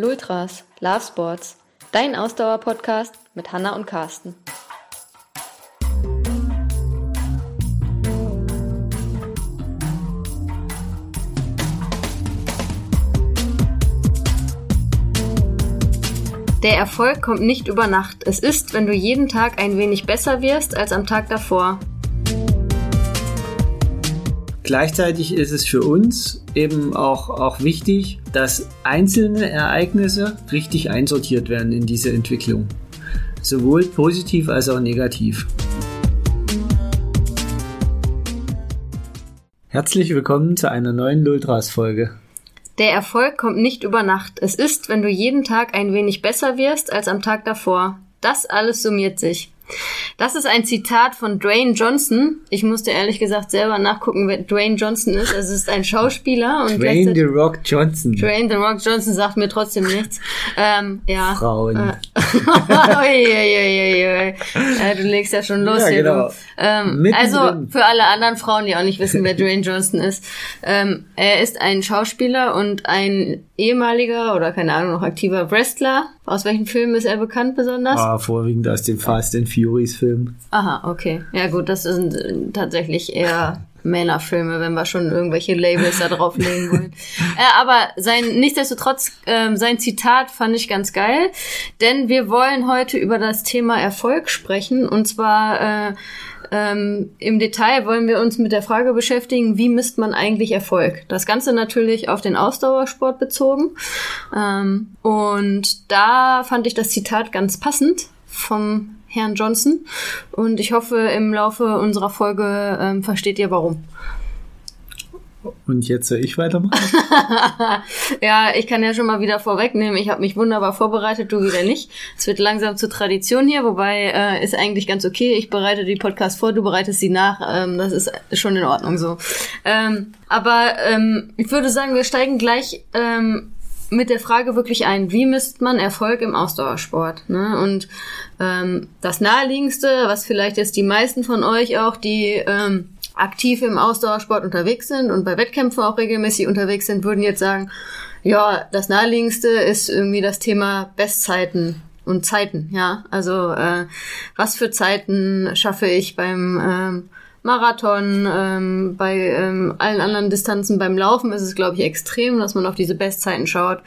Lultras, Love Sports, dein Ausdauer-Podcast mit Hanna und Carsten. Der Erfolg kommt nicht über Nacht. Es ist, wenn du jeden Tag ein wenig besser wirst als am Tag davor. Gleichzeitig ist es für uns eben auch, auch wichtig, dass einzelne Ereignisse richtig einsortiert werden in diese Entwicklung. Sowohl positiv als auch negativ. Herzlich willkommen zu einer neuen Lultras-Folge. Der Erfolg kommt nicht über Nacht. Es ist, wenn du jeden Tag ein wenig besser wirst als am Tag davor. Das alles summiert sich. Das ist ein Zitat von Dwayne Johnson. Ich musste ehrlich gesagt selber nachgucken, wer Dwayne Johnson ist. Also es ist ein Schauspieler und Dwayne The Rock Johnson. Dwayne The Rock Johnson sagt mir trotzdem nichts. Ähm, ja. Frauen. Äh, ja, du legst ja schon los ja, hier. Genau. Ähm, also für alle anderen Frauen, die auch nicht wissen, wer Dwayne Johnson ist. Ähm, er ist ein Schauspieler und ein ehemaliger oder keine Ahnung noch aktiver Wrestler. Aus welchen Filmen ist er bekannt besonders? Ah, vorwiegend aus den Fast and Furious Filmen. Aha, okay. Ja gut, das sind äh, tatsächlich eher Männerfilme, wenn wir schon irgendwelche Labels da drauflegen wollen. äh, aber sein, nichtsdestotrotz, äh, sein Zitat fand ich ganz geil, denn wir wollen heute über das Thema Erfolg sprechen und zwar äh, ähm, Im Detail wollen wir uns mit der Frage beschäftigen, wie misst man eigentlich Erfolg? Das Ganze natürlich auf den Ausdauersport bezogen. Ähm, und da fand ich das Zitat ganz passend vom Herrn Johnson. Und ich hoffe, im Laufe unserer Folge ähm, versteht ihr warum. Und jetzt soll ich weitermachen? ja, ich kann ja schon mal wieder vorwegnehmen. Ich habe mich wunderbar vorbereitet, du wieder nicht. Es wird langsam zur Tradition hier, wobei äh, ist eigentlich ganz okay. Ich bereite die Podcast vor, du bereitest sie nach. Ähm, das ist schon in Ordnung so. Ähm, aber ähm, ich würde sagen, wir steigen gleich ähm, mit der Frage wirklich ein, wie misst man Erfolg im Ausdauersport? Ne? Und ähm, das naheliegendste, was vielleicht jetzt die meisten von euch auch, die ähm, aktiv im Ausdauersport unterwegs sind und bei Wettkämpfen auch regelmäßig unterwegs sind, würden jetzt sagen, ja, das naheliegendste ist irgendwie das Thema Bestzeiten und Zeiten, ja. Also äh, was für Zeiten schaffe ich beim ähm, Marathon, ähm, bei ähm, allen anderen Distanzen beim Laufen ist es, glaube ich, extrem, dass man auf diese Bestzeiten schaut.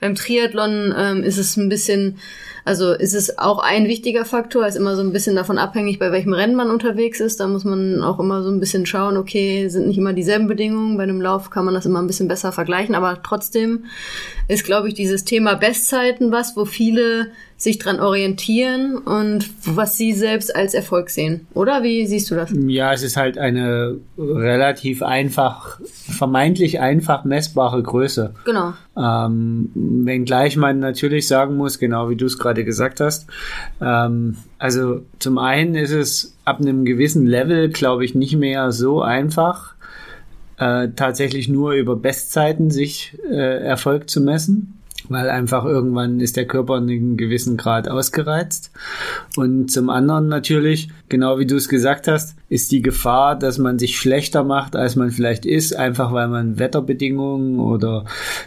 Beim Triathlon ähm, ist es ein bisschen also ist es auch ein wichtiger Faktor, ist immer so ein bisschen davon abhängig, bei welchem Rennen man unterwegs ist. Da muss man auch immer so ein bisschen schauen, okay, sind nicht immer dieselben Bedingungen. Bei einem Lauf kann man das immer ein bisschen besser vergleichen, aber trotzdem ist, glaube ich, dieses Thema Bestzeiten was, wo viele sich dran orientieren und was sie selbst als Erfolg sehen. Oder wie siehst du das? Ja, es ist halt eine relativ einfach, vermeintlich einfach messbare Größe. Genau. Ähm, wenngleich man natürlich sagen muss, genau wie du es gerade gesagt hast, ähm, also zum einen ist es ab einem gewissen Level, glaube ich, nicht mehr so einfach, äh, tatsächlich nur über Bestzeiten sich äh, Erfolg zu messen weil einfach irgendwann ist der Körper in einem gewissen Grad ausgereizt. Und zum anderen natürlich, genau wie du es gesagt hast, ist die Gefahr, dass man sich schlechter macht, als man vielleicht ist, einfach weil man Wetterbedingungen oder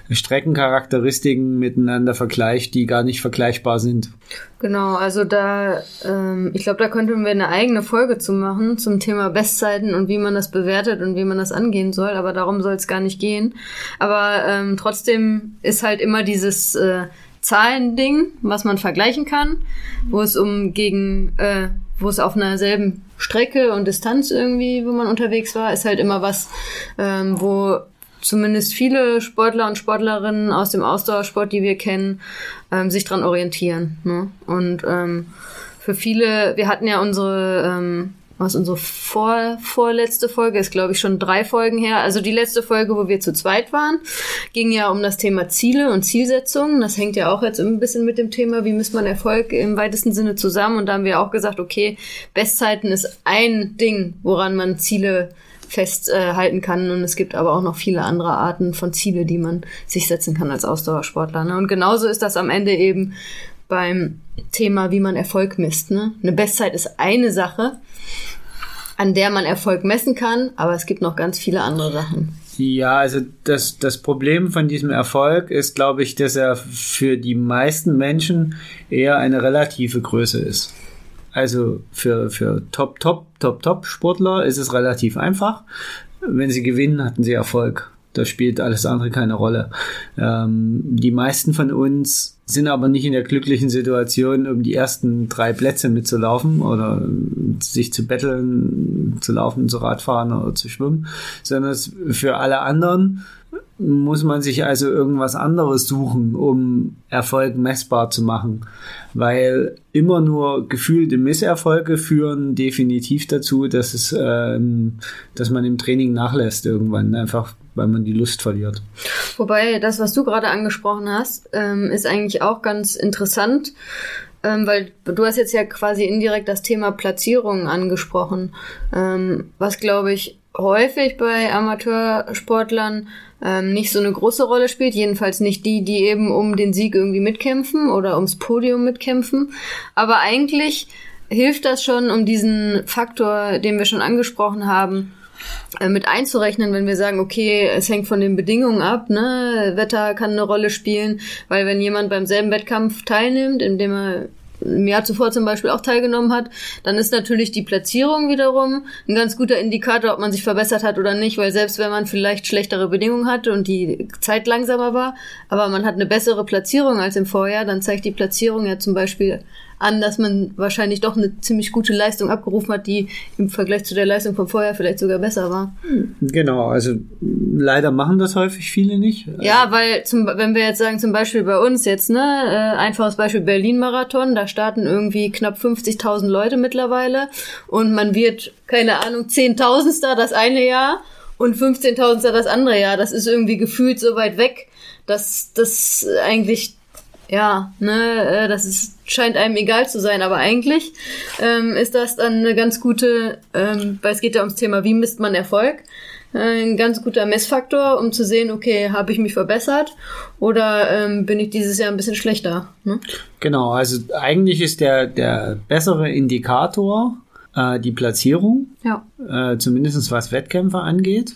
Streckencharakteristiken miteinander vergleicht, die gar nicht vergleichbar sind. Genau, also da, ähm, ich glaube, da könnten wir eine eigene Folge zu machen zum Thema Bestzeiten und wie man das bewertet und wie man das angehen soll, aber darum soll es gar nicht gehen. Aber ähm, trotzdem ist halt immer dieses äh, Zahlending, was man vergleichen kann, wo es um gegen, äh, wo es auf einer selben Strecke und Distanz irgendwie, wo man unterwegs war, ist halt immer was, ähm, wo zumindest viele Sportler und Sportlerinnen aus dem Ausdauersport, die wir kennen, ähm, sich dran orientieren. Ne? Und ähm, für viele, wir hatten ja unsere, ähm, was unsere vor, vorletzte Folge ist, glaube ich, schon drei Folgen her. Also die letzte Folge, wo wir zu zweit waren, ging ja um das Thema Ziele und Zielsetzungen. Das hängt ja auch jetzt ein bisschen mit dem Thema, wie misst man Erfolg im weitesten Sinne zusammen. Und da haben wir auch gesagt, okay, Bestzeiten ist ein Ding, woran man Ziele festhalten äh, kann. Und es gibt aber auch noch viele andere Arten von Ziele, die man sich setzen kann als Ausdauersportler. Ne? Und genauso ist das am Ende eben beim Thema, wie man Erfolg misst. Ne? Eine Bestzeit ist eine Sache, an der man Erfolg messen kann, aber es gibt noch ganz viele andere Sachen. Ja, also das, das Problem von diesem Erfolg ist, glaube ich, dass er für die meisten Menschen eher eine relative Größe ist. Also für, für Top, Top, Top, Top Sportler ist es relativ einfach. Wenn sie gewinnen, hatten sie Erfolg. Da spielt alles andere keine Rolle. Ähm, die meisten von uns sind aber nicht in der glücklichen Situation, um die ersten drei Plätze mitzulaufen oder sich zu betteln, zu laufen, zu Radfahren oder zu schwimmen, sondern für alle anderen muss man sich also irgendwas anderes suchen, um Erfolg messbar zu machen. Weil immer nur gefühlte Misserfolge führen definitiv dazu, dass es, ähm, dass man im Training nachlässt irgendwann, einfach weil man die Lust verliert. Wobei das, was du gerade angesprochen hast, ähm, ist eigentlich auch ganz interessant. Ähm, weil du hast jetzt ja quasi indirekt das Thema Platzierung angesprochen, ähm, was glaube ich häufig bei Amateursportlern ähm, nicht so eine große Rolle spielt, jedenfalls nicht die, die eben um den Sieg irgendwie mitkämpfen oder ums Podium mitkämpfen. Aber eigentlich hilft das schon, um diesen Faktor, den wir schon angesprochen haben, mit einzurechnen, wenn wir sagen, okay, es hängt von den Bedingungen ab, ne? Wetter kann eine Rolle spielen, weil wenn jemand beim selben Wettkampf teilnimmt, indem er im Jahr zuvor zum Beispiel auch teilgenommen hat, dann ist natürlich die Platzierung wiederum ein ganz guter Indikator, ob man sich verbessert hat oder nicht, weil selbst wenn man vielleicht schlechtere Bedingungen hatte und die Zeit langsamer war, aber man hat eine bessere Platzierung als im Vorjahr, dann zeigt die Platzierung ja zum Beispiel an, dass man wahrscheinlich doch eine ziemlich gute Leistung abgerufen hat, die im Vergleich zu der Leistung von vorher vielleicht sogar besser war. Genau, also leider machen das häufig viele nicht. Ja, weil zum, wenn wir jetzt sagen, zum Beispiel bei uns jetzt, ne, äh, einfaches Beispiel Berlin-Marathon, da starten irgendwie knapp 50.000 Leute mittlerweile und man wird, keine Ahnung, 10.000 das eine Jahr und 15.000 das andere Jahr. Das ist irgendwie gefühlt so weit weg, dass das eigentlich ja, ne, äh, das ist, scheint einem egal zu sein, aber eigentlich ähm, ist das dann eine ganz gute, ähm, weil es geht ja ums Thema, wie misst man Erfolg, äh, ein ganz guter Messfaktor, um zu sehen, okay, habe ich mich verbessert oder ähm, bin ich dieses Jahr ein bisschen schlechter. Ne? Genau, also eigentlich ist der, der bessere Indikator äh, die Platzierung, ja. äh, zumindest was Wettkämpfe angeht.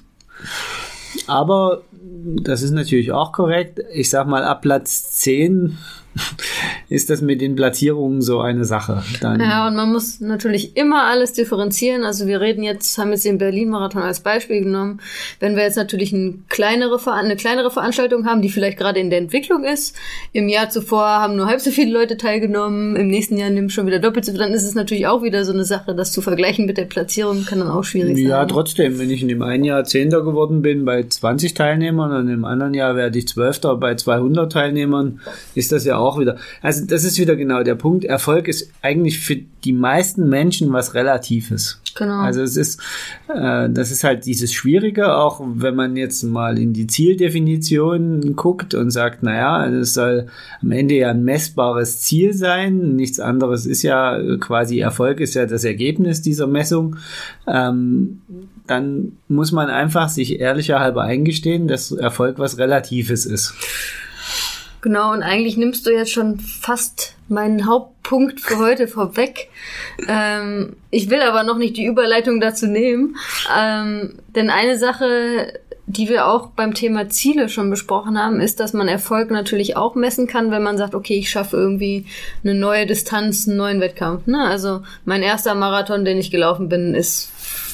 Aber das ist natürlich auch korrekt. Ich sag mal, ab Platz 10 ist das mit den Platzierungen so eine Sache. Dann ja, und man muss natürlich immer alles differenzieren. Also wir reden jetzt, haben jetzt den Berlin-Marathon als Beispiel genommen. Wenn wir jetzt natürlich eine kleinere, eine kleinere Veranstaltung haben, die vielleicht gerade in der Entwicklung ist, im Jahr zuvor haben nur halb so viele Leute teilgenommen, im nächsten Jahr nimmt schon wieder doppelt so viel, dann ist es natürlich auch wieder so eine Sache, das zu vergleichen mit der Platzierung kann dann auch schwierig sein. Ja, trotzdem, wenn ich in dem einen Jahr Zehnter geworden bin bei 20 Teilnehmern und im anderen Jahr werde ich Zwölfter bei 200 Teilnehmern, ist das ja auch auch wieder. Also das ist wieder genau der Punkt. Erfolg ist eigentlich für die meisten Menschen was Relatives. Genau. Also es ist, äh, das ist halt dieses Schwierige, auch wenn man jetzt mal in die Zieldefinition guckt und sagt, naja, es soll am Ende ja ein messbares Ziel sein. Nichts anderes ist ja quasi Erfolg ist ja das Ergebnis dieser Messung. Ähm, dann muss man einfach sich ehrlicher halber eingestehen, dass Erfolg was Relatives ist. Genau, und eigentlich nimmst du jetzt schon fast meinen Hauptpunkt für heute vorweg. Ähm, ich will aber noch nicht die Überleitung dazu nehmen, ähm, denn eine Sache, die wir auch beim Thema Ziele schon besprochen haben, ist, dass man Erfolg natürlich auch messen kann, wenn man sagt, okay, ich schaffe irgendwie eine neue Distanz, einen neuen Wettkampf. Ne? Also mein erster Marathon, den ich gelaufen bin, ist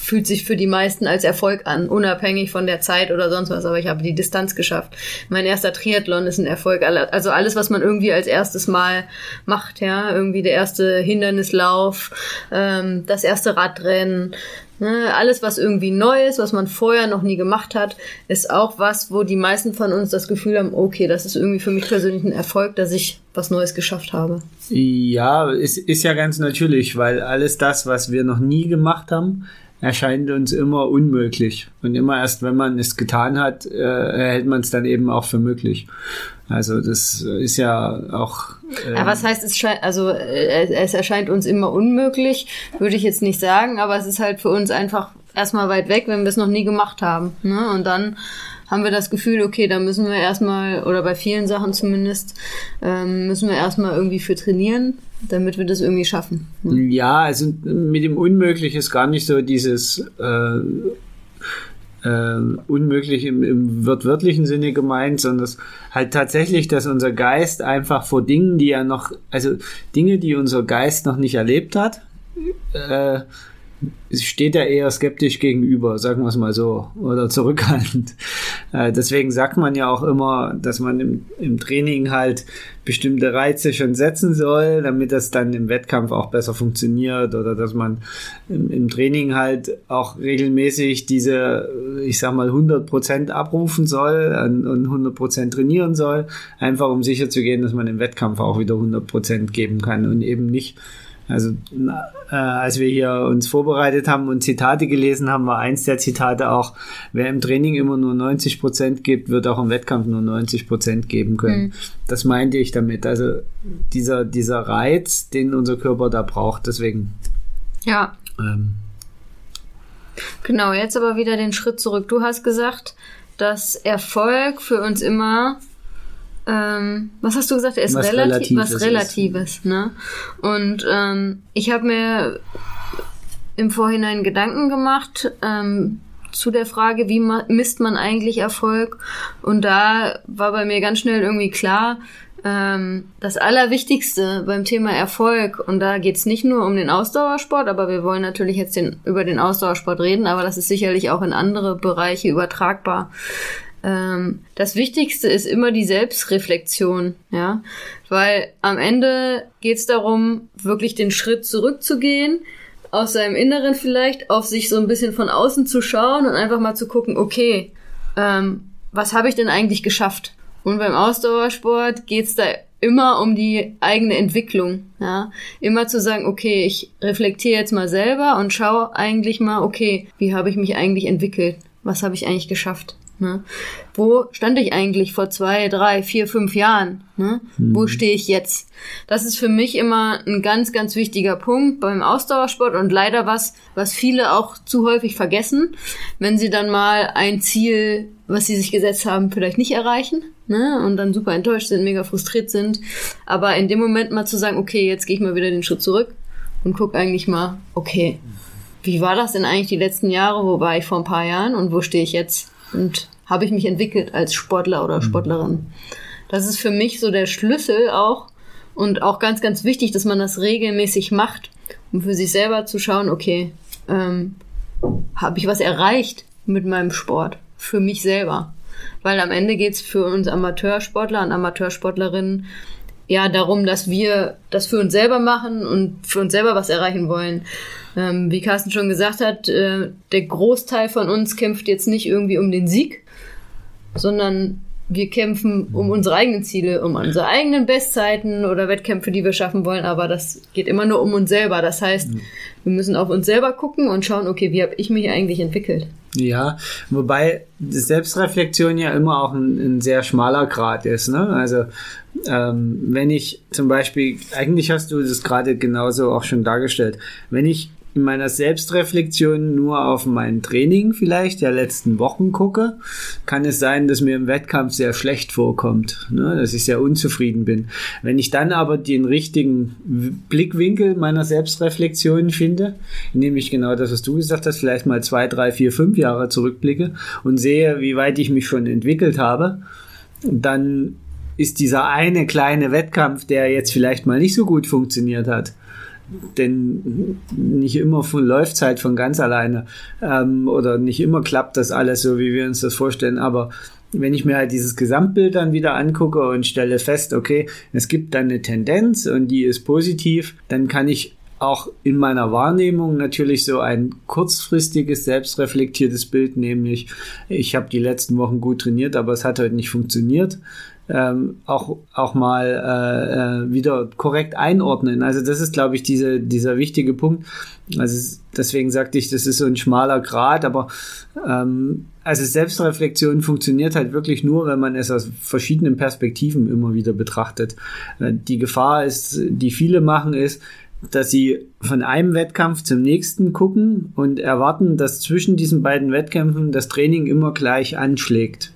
fühlt sich für die meisten als Erfolg an, unabhängig von der Zeit oder sonst was, aber ich habe die Distanz geschafft. Mein erster Triathlon ist ein Erfolg, also alles, was man irgendwie als erstes Mal macht, ja, irgendwie der erste Hindernislauf, ähm, das erste Radrennen, ne, alles, was irgendwie neu ist, was man vorher noch nie gemacht hat, ist auch was, wo die meisten von uns das Gefühl haben, okay, das ist irgendwie für mich persönlich ein Erfolg, dass ich was Neues geschafft habe. Ja, es ist ja ganz natürlich, weil alles das, was wir noch nie gemacht haben, erscheint uns immer unmöglich. Und immer erst, wenn man es getan hat, äh, hält man es dann eben auch für möglich. Also das ist ja auch. Äh ja, was heißt es scheint, also äh, es erscheint uns immer unmöglich, würde ich jetzt nicht sagen, aber es ist halt für uns einfach erstmal weit weg, wenn wir es noch nie gemacht haben. Ne? Und dann haben wir das Gefühl, okay, da müssen wir erstmal, oder bei vielen Sachen zumindest, ähm, müssen wir erstmal irgendwie für trainieren, damit wir das irgendwie schaffen. Ne? Ja, also mit dem Unmöglich ist gar nicht so dieses, äh, äh, unmöglich im, im wortwörtlichen Sinne gemeint, sondern halt tatsächlich, dass unser Geist einfach vor Dingen, die er noch, also Dinge, die unser Geist noch nicht erlebt hat, äh, steht er eher skeptisch gegenüber, sagen wir es mal so, oder zurückhaltend. Äh, deswegen sagt man ja auch immer, dass man im, im Training halt bestimmte Reize schon setzen soll, damit das dann im Wettkampf auch besser funktioniert oder dass man im, im Training halt auch regelmäßig diese, ich sag mal, 100% abrufen soll und 100% trainieren soll, einfach um sicher zu gehen, dass man im Wettkampf auch wieder 100% geben kann und eben nicht also äh, als wir hier uns vorbereitet haben und Zitate gelesen haben, war eins der Zitate auch, wer im Training immer nur 90 Prozent gibt, wird auch im Wettkampf nur 90 Prozent geben können. Mhm. Das meinte ich damit. Also dieser, dieser Reiz, den unser Körper da braucht, deswegen. Ja. Ähm, genau, jetzt aber wieder den Schritt zurück. Du hast gesagt, dass Erfolg für uns immer ähm, was hast du gesagt? Er ist was relativ, Relatives was Relatives, ist. ne? Und ähm, ich habe mir im Vorhinein Gedanken gemacht ähm, zu der Frage, wie misst man eigentlich Erfolg? Und da war bei mir ganz schnell irgendwie klar, ähm, das Allerwichtigste beim Thema Erfolg, und da geht's nicht nur um den Ausdauersport, aber wir wollen natürlich jetzt den, über den Ausdauersport reden, aber das ist sicherlich auch in andere Bereiche übertragbar ähm, das Wichtigste ist immer die Selbstreflexion, ja, weil am Ende geht es darum, wirklich den Schritt zurückzugehen, aus seinem Inneren vielleicht, auf sich so ein bisschen von außen zu schauen und einfach mal zu gucken, okay, ähm, was habe ich denn eigentlich geschafft? Und beim Ausdauersport geht's da immer um die eigene Entwicklung, ja. Immer zu sagen, okay, ich reflektiere jetzt mal selber und schaue eigentlich mal, okay, wie habe ich mich eigentlich entwickelt? Was habe ich eigentlich geschafft? Ne? Wo stand ich eigentlich vor zwei, drei, vier, fünf Jahren? Ne? Mhm. Wo stehe ich jetzt? Das ist für mich immer ein ganz, ganz wichtiger Punkt beim Ausdauersport und leider was, was viele auch zu häufig vergessen, wenn sie dann mal ein Ziel, was sie sich gesetzt haben, vielleicht nicht erreichen ne? und dann super enttäuscht sind, mega frustriert sind. Aber in dem Moment mal zu sagen, okay, jetzt gehe ich mal wieder den Schritt zurück und guck eigentlich mal, okay, wie war das denn eigentlich die letzten Jahre? Wo war ich vor ein paar Jahren und wo stehe ich jetzt? Und habe ich mich entwickelt als Sportler oder mhm. Sportlerin. Das ist für mich so der Schlüssel auch und auch ganz, ganz wichtig, dass man das regelmäßig macht, um für sich selber zu schauen, okay, ähm, habe ich was erreicht mit meinem Sport für mich selber? Weil am Ende geht's für uns Amateursportler und Amateursportlerinnen ja darum, dass wir das für uns selber machen und für uns selber was erreichen wollen. Ähm, wie Carsten schon gesagt hat, äh, der Großteil von uns kämpft jetzt nicht irgendwie um den Sieg, sondern wir kämpfen um unsere eigenen Ziele, um unsere eigenen Bestzeiten oder Wettkämpfe, die wir schaffen wollen, aber das geht immer nur um uns selber. Das heißt, wir müssen auf uns selber gucken und schauen, okay, wie habe ich mich eigentlich entwickelt? Ja, wobei Selbstreflexion ja immer auch ein, ein sehr schmaler Grad ist. Ne? Also ähm, wenn ich zum Beispiel, eigentlich hast du das gerade genauso auch schon dargestellt, wenn ich in meiner Selbstreflexion nur auf mein Training vielleicht der letzten Wochen gucke, kann es sein, dass mir im Wettkampf sehr schlecht vorkommt, ne? dass ich sehr unzufrieden bin. Wenn ich dann aber den richtigen Blickwinkel meiner Selbstreflexion finde, nämlich genau das, was du gesagt hast, vielleicht mal zwei, drei, vier, fünf Jahre zurückblicke und sehe, wie weit ich mich schon entwickelt habe, dann ist dieser eine kleine Wettkampf, der jetzt vielleicht mal nicht so gut funktioniert hat, denn nicht immer läuft es halt von ganz alleine ähm, oder nicht immer klappt das alles so, wie wir uns das vorstellen, aber wenn ich mir halt dieses Gesamtbild dann wieder angucke und stelle fest, okay, es gibt dann eine Tendenz und die ist positiv, dann kann ich auch in meiner Wahrnehmung natürlich so ein kurzfristiges, selbstreflektiertes Bild, nämlich ich habe die letzten Wochen gut trainiert, aber es hat heute nicht funktioniert ähm, auch, auch mal äh, äh, wieder korrekt einordnen. Also das ist, glaube ich, diese, dieser wichtige Punkt. Also deswegen sagte ich, das ist so ein schmaler Grad, aber ähm, also Selbstreflexion funktioniert halt wirklich nur, wenn man es aus verschiedenen Perspektiven immer wieder betrachtet. Äh, die Gefahr ist, die viele machen, ist, dass sie von einem Wettkampf zum nächsten gucken und erwarten, dass zwischen diesen beiden Wettkämpfen das Training immer gleich anschlägt.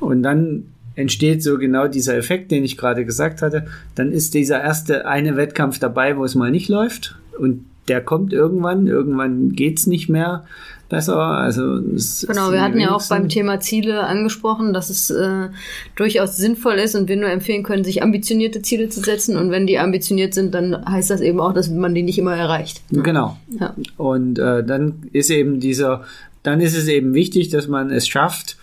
Und dann entsteht so genau dieser Effekt, den ich gerade gesagt hatte. Dann ist dieser erste eine Wettkampf dabei, wo es mal nicht läuft und der kommt irgendwann, irgendwann geht's nicht mehr. besser. Also genau, wir hatten ja auch beim Thema Ziele angesprochen, dass es äh, durchaus sinnvoll ist und wir nur empfehlen können, sich ambitionierte Ziele zu setzen. Und wenn die ambitioniert sind, dann heißt das eben auch, dass man die nicht immer erreicht. Genau. Ja. Und äh, dann ist eben dieser, dann ist es eben wichtig, dass man es schafft,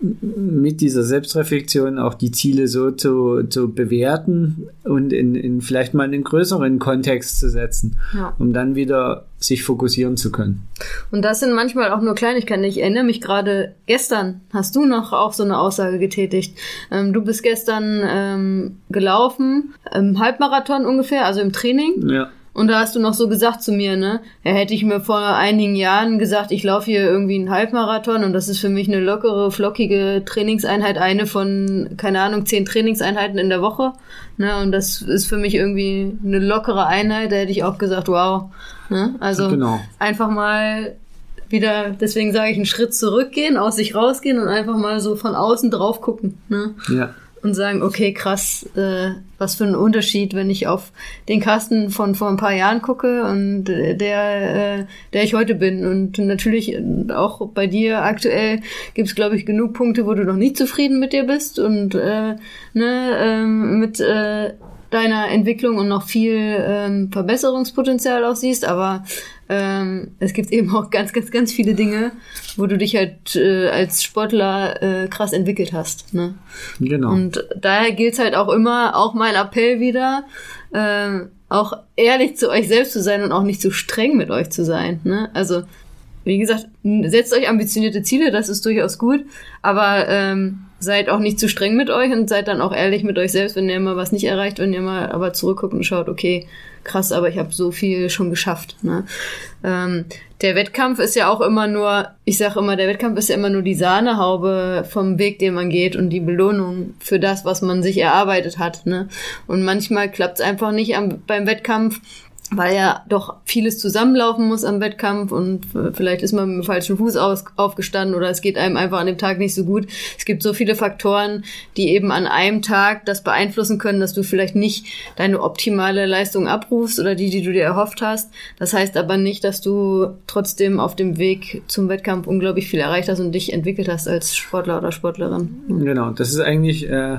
mit dieser Selbstreflexion auch die Ziele so zu, zu bewerten und in, in vielleicht mal einen größeren Kontext zu setzen, ja. um dann wieder sich fokussieren zu können. Und das sind manchmal auch nur Kleinigkeiten. Ich erinnere mich gerade, gestern hast du noch auch so eine Aussage getätigt. Ähm, du bist gestern ähm, gelaufen, im Halbmarathon ungefähr, also im Training. Ja. Und da hast du noch so gesagt zu mir, ne? Ja, hätte ich mir vor einigen Jahren gesagt, ich laufe hier irgendwie einen Halbmarathon und das ist für mich eine lockere, flockige Trainingseinheit, eine von, keine Ahnung, zehn Trainingseinheiten in der Woche. Ne? Und das ist für mich irgendwie eine lockere Einheit, da hätte ich auch gesagt, wow. Ne? Also genau. einfach mal wieder, deswegen sage ich, einen Schritt zurückgehen, aus sich rausgehen und einfach mal so von außen drauf gucken. Ne? Ja und sagen, okay, krass, äh, was für ein Unterschied, wenn ich auf den Kasten von vor ein paar Jahren gucke und äh, der, äh, der ich heute bin. Und natürlich auch bei dir aktuell gibt es, glaube ich, genug Punkte, wo du noch nicht zufrieden mit dir bist und äh, ne, ähm, mit äh, deiner Entwicklung und noch viel ähm, Verbesserungspotenzial auch siehst, aber ähm, es gibt eben auch ganz, ganz, ganz viele Dinge, wo du dich halt äh, als Sportler äh, krass entwickelt hast. Ne? Genau. Und daher gilt halt auch immer, auch mein Appell wieder, äh, auch ehrlich zu euch selbst zu sein und auch nicht zu streng mit euch zu sein. Ne? Also, wie gesagt, setzt euch ambitionierte Ziele, das ist durchaus gut, aber ähm, seid auch nicht zu streng mit euch und seid dann auch ehrlich mit euch selbst, wenn ihr mal was nicht erreicht, wenn ihr mal aber zurückguckt und schaut, okay, krass, aber ich habe so viel schon geschafft. Ne? Ähm, der Wettkampf ist ja auch immer nur, ich sage immer, der Wettkampf ist ja immer nur die Sahnehaube vom Weg, den man geht und die Belohnung für das, was man sich erarbeitet hat. Ne? Und manchmal klappt es einfach nicht am, beim Wettkampf weil ja doch vieles zusammenlaufen muss am Wettkampf und vielleicht ist man mit dem falschen Fuß aus, aufgestanden oder es geht einem einfach an dem Tag nicht so gut. Es gibt so viele Faktoren, die eben an einem Tag das beeinflussen können, dass du vielleicht nicht deine optimale Leistung abrufst oder die, die du dir erhofft hast. Das heißt aber nicht, dass du trotzdem auf dem Weg zum Wettkampf unglaublich viel erreicht hast und dich entwickelt hast als Sportler oder Sportlerin. Genau, das ist eigentlich, äh,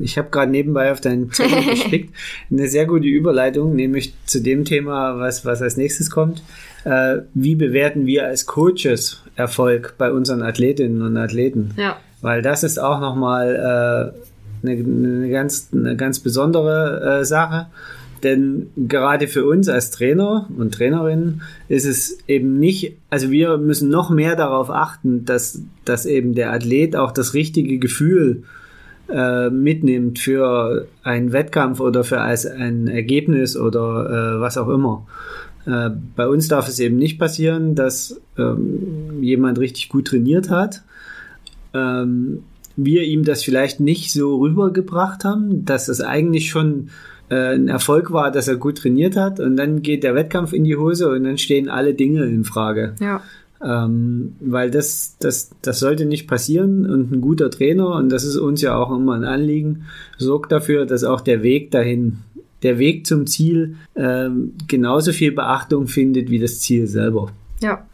ich habe gerade nebenbei auf deinen Zettel gespickt, eine sehr gute Überleitung, nämlich zu dem Thema, was, was als nächstes kommt. Äh, wie bewerten wir als Coaches Erfolg bei unseren Athletinnen und Athleten? Ja. Weil das ist auch nochmal äh, eine, eine, ganz, eine ganz besondere äh, Sache. Denn gerade für uns als Trainer und Trainerinnen ist es eben nicht, also wir müssen noch mehr darauf achten, dass, dass eben der Athlet auch das richtige Gefühl äh, mitnimmt für einen Wettkampf oder für ein Ergebnis oder äh, was auch immer. Äh, bei uns darf es eben nicht passieren, dass ähm, jemand richtig gut trainiert hat. Ähm, wir ihm das vielleicht nicht so rübergebracht haben, dass es eigentlich schon äh, ein Erfolg war, dass er gut trainiert hat und dann geht der Wettkampf in die Hose und dann stehen alle Dinge in Frage. Ja. Ähm, weil das, das, das sollte nicht passieren und ein guter Trainer, und das ist uns ja auch immer ein Anliegen, sorgt dafür, dass auch der Weg dahin, der Weg zum Ziel ähm, genauso viel Beachtung findet wie das Ziel selber. Ja.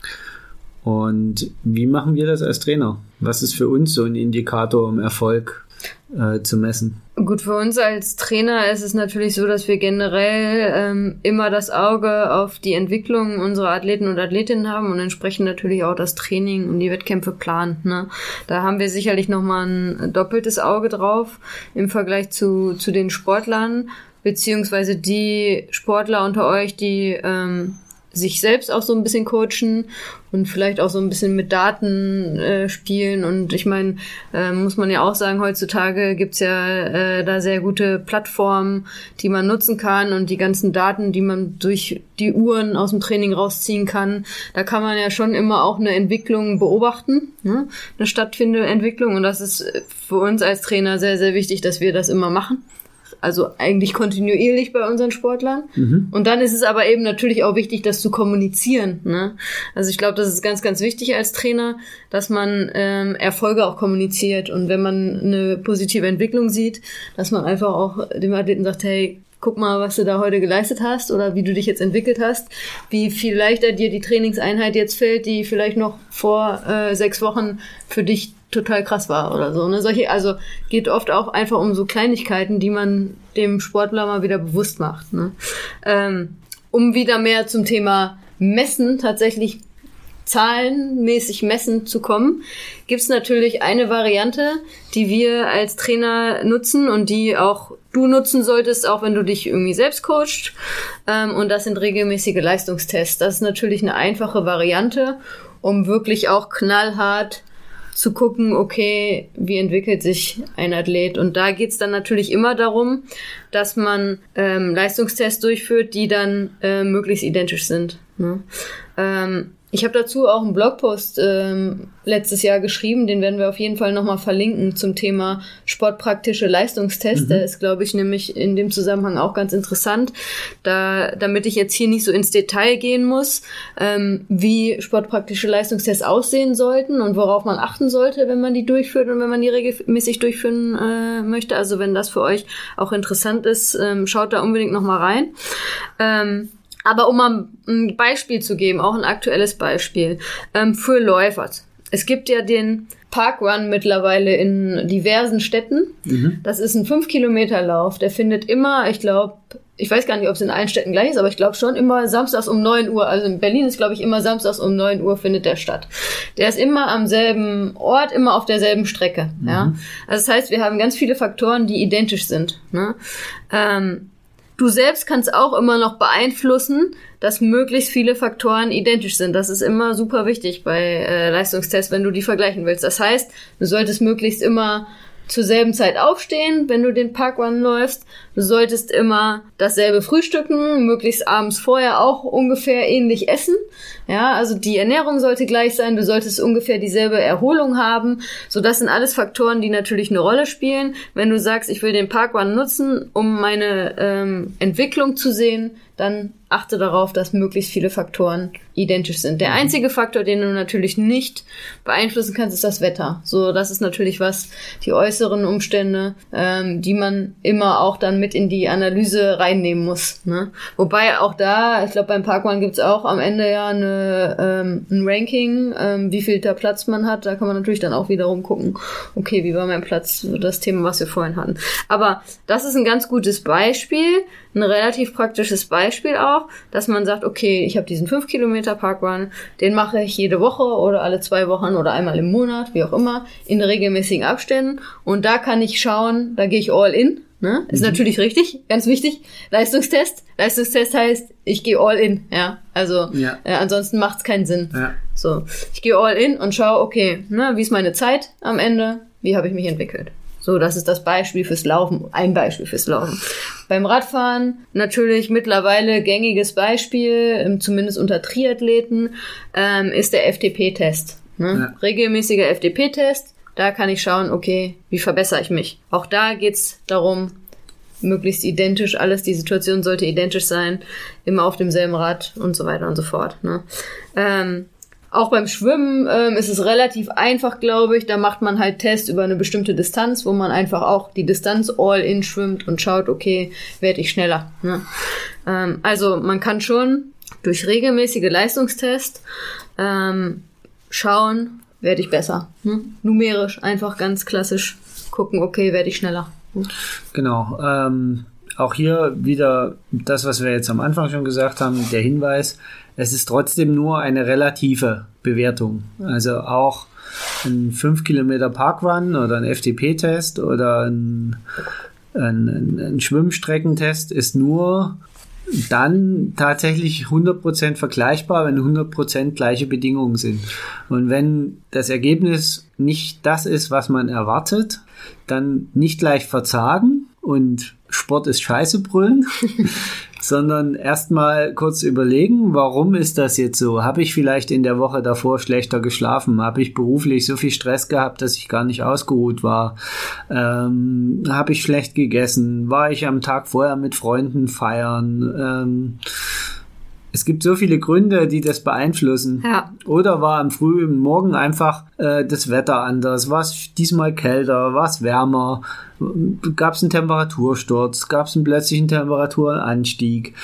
Und wie machen wir das als Trainer? Was ist für uns so ein Indikator, um Erfolg äh, zu messen? Gut, für uns als Trainer ist es natürlich so, dass wir generell ähm, immer das Auge auf die Entwicklung unserer Athleten und Athletinnen haben und entsprechend natürlich auch das Training und die Wettkämpfe planen. Ne? Da haben wir sicherlich nochmal ein doppeltes Auge drauf im Vergleich zu, zu den Sportlern, beziehungsweise die Sportler unter euch, die ähm, sich selbst auch so ein bisschen coachen und vielleicht auch so ein bisschen mit Daten äh, spielen. Und ich meine, äh, muss man ja auch sagen, heutzutage gibt's ja äh, da sehr gute Plattformen, die man nutzen kann und die ganzen Daten, die man durch die Uhren aus dem Training rausziehen kann. Da kann man ja schon immer auch eine Entwicklung beobachten, ne? eine stattfindende Entwicklung. Und das ist für uns als Trainer sehr, sehr wichtig, dass wir das immer machen also eigentlich kontinuierlich bei unseren Sportlern. Mhm. Und dann ist es aber eben natürlich auch wichtig, das zu kommunizieren. Ne? Also ich glaube, das ist ganz, ganz wichtig als Trainer, dass man ähm, Erfolge auch kommuniziert und wenn man eine positive Entwicklung sieht, dass man einfach auch dem Athleten sagt, hey, guck mal, was du da heute geleistet hast oder wie du dich jetzt entwickelt hast, wie viel leichter dir die Trainingseinheit jetzt fällt, die vielleicht noch vor äh, sechs Wochen für dich total krass war oder so. Ne? Solche, also geht oft auch einfach um so Kleinigkeiten, die man dem Sportler mal wieder bewusst macht. Ne? Ähm, um wieder mehr zum Thema Messen tatsächlich zahlenmäßig messen zu kommen, gibt's natürlich eine Variante, die wir als Trainer nutzen und die auch du nutzen solltest, auch wenn du dich irgendwie selbst coachst. Ähm, und das sind regelmäßige Leistungstests. Das ist natürlich eine einfache Variante, um wirklich auch knallhart zu gucken, okay, wie entwickelt sich ein Athlet. Und da geht's dann natürlich immer darum, dass man ähm, Leistungstests durchführt, die dann äh, möglichst identisch sind. Ne? Ähm, ich habe dazu auch einen Blogpost ähm, letztes Jahr geschrieben, den werden wir auf jeden Fall nochmal verlinken zum Thema sportpraktische Leistungstest. Mhm. Der ist, glaube ich, nämlich in dem Zusammenhang auch ganz interessant, da, damit ich jetzt hier nicht so ins Detail gehen muss, ähm, wie sportpraktische Leistungstests aussehen sollten und worauf man achten sollte, wenn man die durchführt und wenn man die regelmäßig durchführen äh, möchte. Also wenn das für euch auch interessant ist, ähm, schaut da unbedingt nochmal rein. Ähm, aber um mal ein Beispiel zu geben, auch ein aktuelles Beispiel, ähm, für Läufer. Es gibt ja den Parkrun mittlerweile in diversen Städten. Mhm. Das ist ein 5-Kilometer-Lauf. Der findet immer, ich glaube, ich weiß gar nicht, ob es in allen Städten gleich ist, aber ich glaube schon immer samstags um 9 Uhr. Also in Berlin ist, glaube ich, immer samstags um 9 Uhr findet der statt. Der ist immer am selben Ort, immer auf derselben Strecke. Mhm. Ja? Also das heißt, wir haben ganz viele Faktoren, die identisch sind. Ne? Ähm, Du selbst kannst auch immer noch beeinflussen, dass möglichst viele Faktoren identisch sind. Das ist immer super wichtig bei äh, Leistungstests, wenn du die vergleichen willst. Das heißt, du solltest möglichst immer zur selben Zeit aufstehen, wenn du den Parkrun läufst. Du solltest immer dasselbe frühstücken, möglichst abends vorher auch ungefähr ähnlich essen. Ja, also die Ernährung sollte gleich sein, du solltest ungefähr dieselbe Erholung haben. So, das sind alles Faktoren, die natürlich eine Rolle spielen. Wenn du sagst, ich will den Parkrun nutzen, um meine ähm, Entwicklung zu sehen, dann achte darauf, dass möglichst viele Faktoren identisch sind. Der mhm. einzige Faktor, den du natürlich nicht beeinflussen kannst, ist das Wetter. So, das ist natürlich was, die äußeren Umstände, ähm, die man immer auch dann mit in die Analyse reinnehmen muss. Ne? Wobei auch da, ich glaube beim Parkrun gibt's auch am Ende ja eine, ähm, ein Ranking, ähm, wie viel da Platz man hat. Da kann man natürlich dann auch wiederum gucken, okay, wie war mein Platz, das Thema, was wir vorhin hatten. Aber das ist ein ganz gutes Beispiel, ein relativ praktisches Beispiel auch, dass man sagt, okay, ich habe diesen 5 Kilometer Parkrun, den mache ich jede Woche oder alle zwei Wochen oder einmal im Monat, wie auch immer, in regelmäßigen Abständen. Und da kann ich schauen, da gehe ich all in. Ne? Ist mhm. natürlich richtig, ganz wichtig. Leistungstest. Leistungstest heißt, ich gehe all in. Ja, also ja. Äh, ansonsten macht es keinen Sinn. Ja. So, ich gehe all in und schaue, okay, ne, wie ist meine Zeit am Ende? Wie habe ich mich entwickelt? So, das ist das Beispiel fürs Laufen, ein Beispiel fürs Laufen. Beim Radfahren natürlich mittlerweile gängiges Beispiel, ähm, zumindest unter Triathleten, ähm, ist der FTP-Test. Ne? Ja. Regelmäßiger FTP-Test. Da kann ich schauen, okay, wie verbessere ich mich. Auch da geht's darum, möglichst identisch alles, die Situation sollte identisch sein, immer auf demselben Rad und so weiter und so fort. Ne? Ähm, auch beim Schwimmen ähm, ist es relativ einfach, glaube ich. Da macht man halt Tests über eine bestimmte Distanz, wo man einfach auch die Distanz all in schwimmt und schaut, okay, werde ich schneller. Ne? Ähm, also man kann schon durch regelmäßige Leistungstests ähm, schauen, werde ich besser. Ne? Numerisch einfach ganz klassisch gucken, okay, werde ich schneller. Ne? Genau. Ähm, auch hier wieder das, was wir jetzt am Anfang schon gesagt haben, der Hinweis, es ist trotzdem nur eine relative Bewertung. Also auch ein 5 Kilometer Parkrun oder ein FTP-Test oder ein, ein, ein Schwimmstreckentest ist nur dann tatsächlich 100% vergleichbar, wenn 100% gleiche Bedingungen sind. Und wenn das Ergebnis nicht das ist, was man erwartet, dann nicht gleich verzagen und Sport ist scheiße brüllen, sondern erstmal kurz überlegen, warum ist das jetzt so? Habe ich vielleicht in der Woche davor schlechter geschlafen? Habe ich beruflich so viel Stress gehabt, dass ich gar nicht ausgeruht war? Ähm, Habe ich schlecht gegessen? War ich am Tag vorher mit Freunden feiern? Ähm, Es gibt so viele Gründe, die das beeinflussen. Ja. Oder war am frühen Morgen einfach äh, das Wetter anders? War es diesmal kälter? War es wärmer? Gab es einen Temperatursturz? Gab es einen plötzlichen Temperaturanstieg?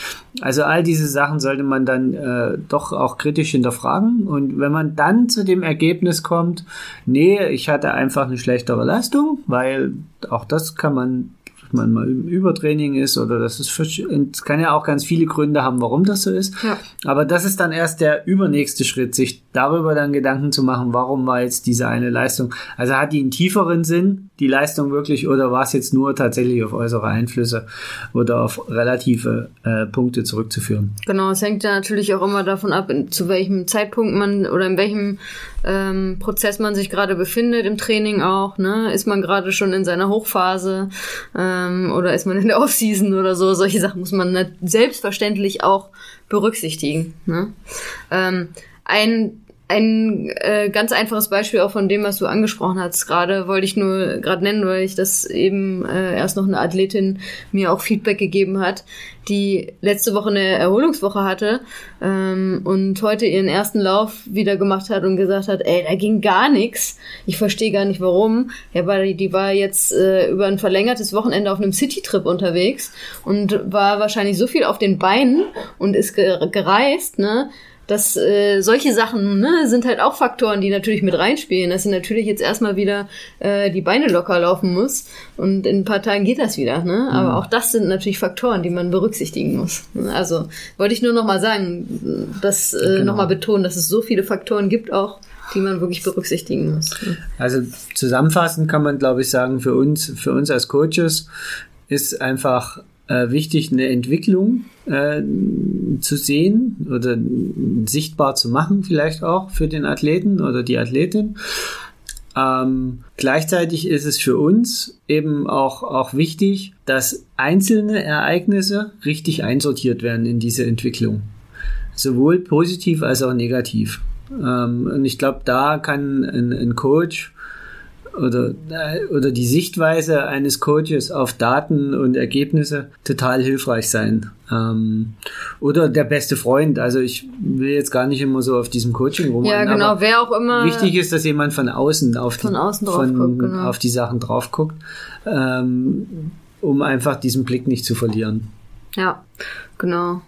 Also all diese Sachen sollte man dann äh, doch auch kritisch hinterfragen. Und wenn man dann zu dem Ergebnis kommt, nee, ich hatte einfach eine schlechtere Leistung, weil auch das kann man man mal im Übertraining ist oder dass es es kann ja auch ganz viele Gründe haben, warum das so ist. Ja. Aber das ist dann erst der übernächste Schritt, sich darüber dann Gedanken zu machen, warum war jetzt diese eine Leistung. Also hat die einen tieferen Sinn, die Leistung wirklich, oder war es jetzt nur tatsächlich auf äußere Einflüsse oder auf relative äh, Punkte zurückzuführen? Genau, es hängt ja natürlich auch immer davon ab, in, zu welchem Zeitpunkt man oder in welchem ähm, Prozess man sich gerade befindet im Training auch. Ne? Ist man gerade schon in seiner Hochphase ähm, oder ist man in der Offseason oder so? Solche Sachen muss man selbstverständlich auch berücksichtigen. Ne? Ähm, ein ein äh, ganz einfaches Beispiel auch von dem, was du angesprochen hast. Gerade wollte ich nur gerade nennen, weil ich das eben äh, erst noch eine Athletin mir auch Feedback gegeben hat, die letzte Woche eine Erholungswoche hatte ähm, und heute ihren ersten Lauf wieder gemacht hat und gesagt hat, ey, da ging gar nichts. Ich verstehe gar nicht warum. Ja, weil die war jetzt äh, über ein verlängertes Wochenende auf einem City-Trip unterwegs und war wahrscheinlich so viel auf den Beinen und ist gereist, ne? Dass äh, solche Sachen ne, sind halt auch Faktoren, die natürlich mit reinspielen, dass sie natürlich jetzt erstmal wieder äh, die Beine locker laufen muss und in ein paar Tagen geht das wieder. Ne? Aber mhm. auch das sind natürlich Faktoren, die man berücksichtigen muss. Also wollte ich nur nochmal sagen, das äh, genau. nochmal betonen, dass es so viele Faktoren gibt auch, die man wirklich berücksichtigen muss. Also zusammenfassend kann man, glaube ich, sagen, für uns, für uns als Coaches ist einfach äh, wichtig, eine Entwicklung äh, zu sehen oder sichtbar zu machen, vielleicht auch für den Athleten oder die Athletin. Ähm, gleichzeitig ist es für uns eben auch, auch wichtig, dass einzelne Ereignisse richtig einsortiert werden in diese Entwicklung. Sowohl positiv als auch negativ. Ähm, und ich glaube, da kann ein, ein Coach oder, oder die Sichtweise eines Coaches auf Daten und Ergebnisse total hilfreich sein. Ähm, oder der beste Freund. Also ich will jetzt gar nicht immer so auf diesem Coaching rum. Ja, genau, wer auch immer. Wichtig ist, dass jemand von außen auf, von die, außen von, guckt, genau. auf die Sachen drauf guckt, ähm, um einfach diesen Blick nicht zu verlieren. Ja, genau.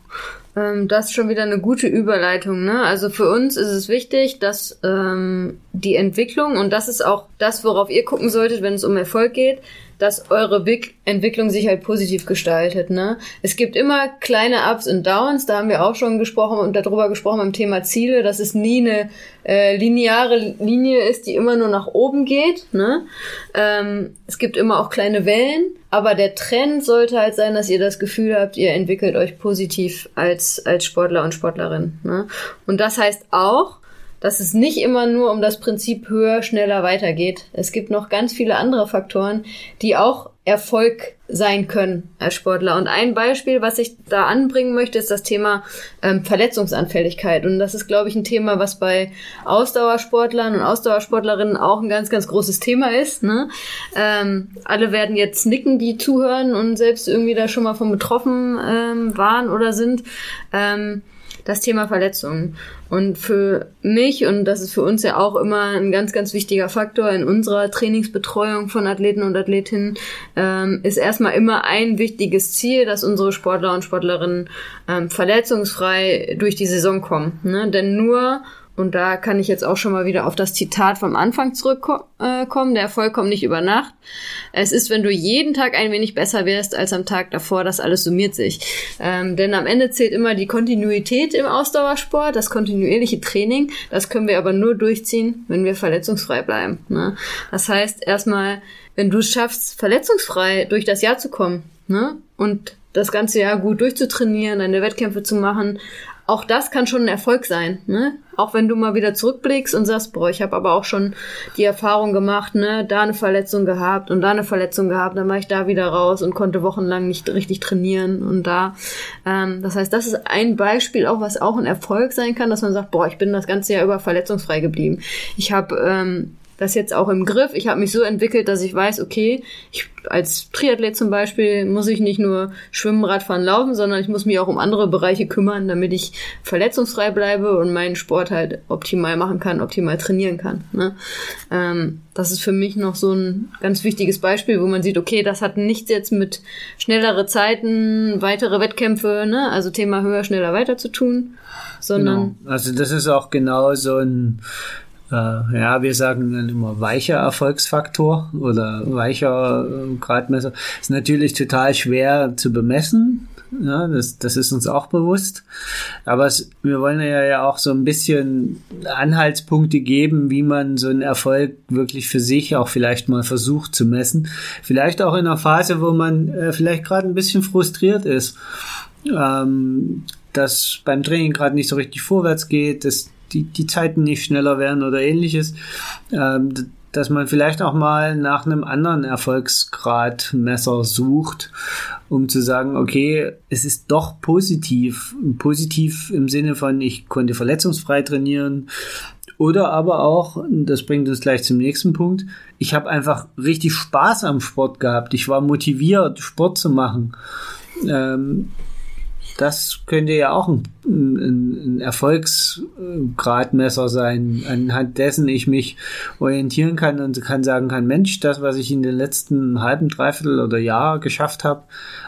Ähm, das ist schon wieder eine gute Überleitung. Ne? Also für uns ist es wichtig, dass ähm, die Entwicklung, und das ist auch das, worauf ihr gucken solltet, wenn es um Erfolg geht, dass eure Big Entwicklung sich halt positiv gestaltet. Ne? Es gibt immer kleine Ups und Downs, da haben wir auch schon gesprochen und darüber gesprochen beim Thema Ziele, dass es nie eine äh, lineare Linie ist, die immer nur nach oben geht. Ne? Ähm, es gibt immer auch kleine Wellen, aber der Trend sollte halt sein, dass ihr das Gefühl habt, ihr entwickelt euch positiv als, als Sportler und Sportlerin. Ne? Und das heißt auch, dass es nicht immer nur um das Prinzip höher, schneller weitergeht. Es gibt noch ganz viele andere Faktoren, die auch Erfolg sein können als Sportler. Und ein Beispiel, was ich da anbringen möchte, ist das Thema ähm, Verletzungsanfälligkeit. Und das ist, glaube ich, ein Thema, was bei Ausdauersportlern und Ausdauersportlerinnen auch ein ganz, ganz großes Thema ist. Ne? Ähm, alle werden jetzt nicken, die zuhören und selbst irgendwie da schon mal von betroffen ähm, waren oder sind. Ähm, das Thema Verletzungen. Und für mich, und das ist für uns ja auch immer ein ganz, ganz wichtiger Faktor in unserer Trainingsbetreuung von Athleten und Athletinnen, ähm, ist erstmal immer ein wichtiges Ziel, dass unsere Sportler und Sportlerinnen ähm, verletzungsfrei durch die Saison kommen. Ne? Denn nur und da kann ich jetzt auch schon mal wieder auf das Zitat vom Anfang zurückkommen. Der Erfolg kommt nicht über Nacht. Es ist, wenn du jeden Tag ein wenig besser wärst als am Tag davor, das alles summiert sich. Ähm, denn am Ende zählt immer die Kontinuität im Ausdauersport, das kontinuierliche Training. Das können wir aber nur durchziehen, wenn wir verletzungsfrei bleiben. Ne? Das heißt, erstmal, wenn du es schaffst, verletzungsfrei durch das Jahr zu kommen ne? und das ganze Jahr gut durchzutrainieren, deine Wettkämpfe zu machen, auch das kann schon ein Erfolg sein, ne? Auch wenn du mal wieder zurückblickst und sagst, boah, ich habe aber auch schon die Erfahrung gemacht, ne, da eine Verletzung gehabt und da eine Verletzung gehabt, dann war ich da wieder raus und konnte wochenlang nicht richtig trainieren und da. Ähm, das heißt, das ist ein Beispiel auch, was auch ein Erfolg sein kann, dass man sagt, boah, ich bin das ganze Jahr über verletzungsfrei geblieben. Ich habe ähm, das jetzt auch im Griff. Ich habe mich so entwickelt, dass ich weiß, okay, ich, als Triathlet zum Beispiel muss ich nicht nur schwimmen, Radfahren, laufen, sondern ich muss mich auch um andere Bereiche kümmern, damit ich verletzungsfrei bleibe und meinen Sport halt optimal machen kann, optimal trainieren kann. Ne? Ähm, das ist für mich noch so ein ganz wichtiges Beispiel, wo man sieht, okay, das hat nichts jetzt mit schnellere Zeiten, weitere Wettkämpfe, ne? also Thema höher, schneller, weiter zu tun, sondern. Genau. Also das ist auch genau so ein ja, wir sagen dann immer weicher Erfolgsfaktor oder weicher äh, Gradmesser. Ist natürlich total schwer zu bemessen. Ja, das, das ist uns auch bewusst. Aber es, wir wollen ja, ja auch so ein bisschen Anhaltspunkte geben, wie man so einen Erfolg wirklich für sich auch vielleicht mal versucht zu messen. Vielleicht auch in einer Phase, wo man äh, vielleicht gerade ein bisschen frustriert ist. Ähm, dass beim Training gerade nicht so richtig vorwärts geht, dass die, die Zeiten nicht schneller werden oder ähnliches, ähm, dass man vielleicht auch mal nach einem anderen Erfolgsgradmesser sucht, um zu sagen, okay, es ist doch positiv. Positiv im Sinne von, ich konnte verletzungsfrei trainieren. Oder aber auch, das bringt uns gleich zum nächsten Punkt, ich habe einfach richtig Spaß am Sport gehabt. Ich war motiviert, Sport zu machen. Ähm, das könnte ja auch ein, ein, ein Erfolgsgradmesser sein, anhand dessen ich mich orientieren kann und kann sagen kann, Mensch, das, was ich in den letzten halben, dreiviertel oder Jahr geschafft habe,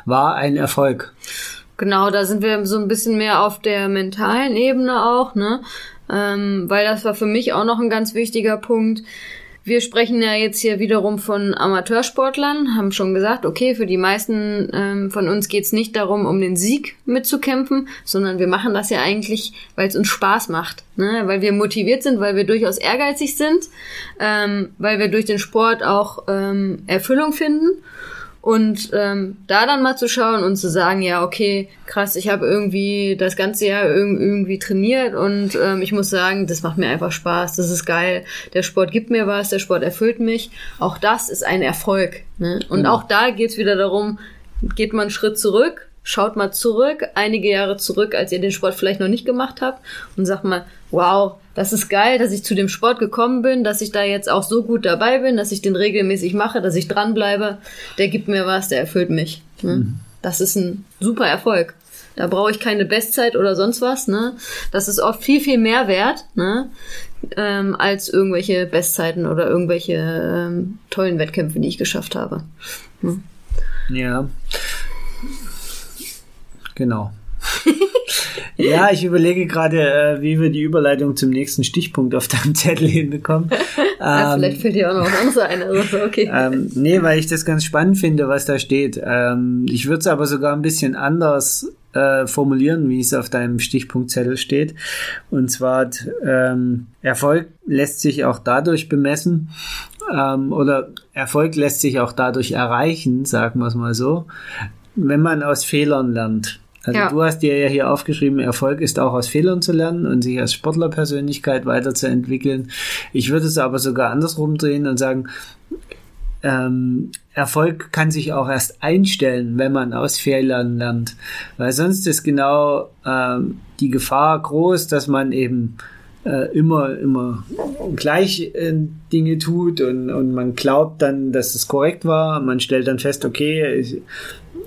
war ein Erfolg. Genau, da sind wir so ein bisschen mehr auf der mentalen Ebene auch, ne? Ähm, weil das war für mich auch noch ein ganz wichtiger Punkt wir sprechen ja jetzt hier wiederum von Amateursportlern, haben schon gesagt, okay, für die meisten ähm, von uns geht's nicht darum, um den Sieg mitzukämpfen, sondern wir machen das ja eigentlich, weil es uns Spaß macht, ne? weil wir motiviert sind, weil wir durchaus ehrgeizig sind, ähm, weil wir durch den Sport auch ähm, Erfüllung finden und ähm, da dann mal zu schauen und zu sagen, ja, okay, krass, ich habe irgendwie das ganze Jahr irgendwie trainiert und ähm, ich muss sagen, das macht mir einfach Spaß, das ist geil. Der Sport gibt mir was, der Sport erfüllt mich. Auch das ist ein Erfolg. Ne? Und genau. auch da geht's wieder darum, geht man einen Schritt zurück, schaut mal zurück, einige Jahre zurück, als ihr den Sport vielleicht noch nicht gemacht habt und sagt mal, wow, das ist geil, dass ich zu dem Sport gekommen bin, dass ich da jetzt auch so gut dabei bin, dass ich den regelmäßig mache, dass ich dranbleibe. Der gibt mir was, der erfüllt mich. Ne? Mhm. Das ist ein super Erfolg. Da brauche ich keine Bestzeit oder sonst was. Ne? Das ist oft viel, viel mehr wert ne? ähm, als irgendwelche Bestzeiten oder irgendwelche ähm, tollen Wettkämpfe, die ich geschafft habe. Hm. Ja. Genau. ja, ich überlege gerade, äh, wie wir die Überleitung zum nächsten Stichpunkt auf deinem Zettel hinbekommen. ja, ähm, vielleicht fällt dir auch noch was anderes ein. Also, okay. Ähm, nee, weil ich das ganz spannend finde, was da steht. Ähm, ich würde es aber sogar ein bisschen anders äh, formulieren, wie es auf deinem Stichpunktzettel steht. Und zwar ähm, Erfolg lässt sich auch dadurch bemessen ähm, oder Erfolg lässt sich auch dadurch erreichen, sagen wir es mal so, wenn man aus Fehlern lernt. Also ja. du hast dir ja hier aufgeschrieben, Erfolg ist auch aus Fehlern zu lernen und sich als Sportlerpersönlichkeit weiterzuentwickeln. Ich würde es aber sogar andersrum drehen und sagen, ähm, Erfolg kann sich auch erst einstellen, wenn man aus Fehlern lernt. Weil sonst ist genau ähm, die Gefahr groß, dass man eben äh, immer, immer gleich äh, Dinge tut und, und man glaubt dann, dass es korrekt war. Man stellt dann fest, okay, ich,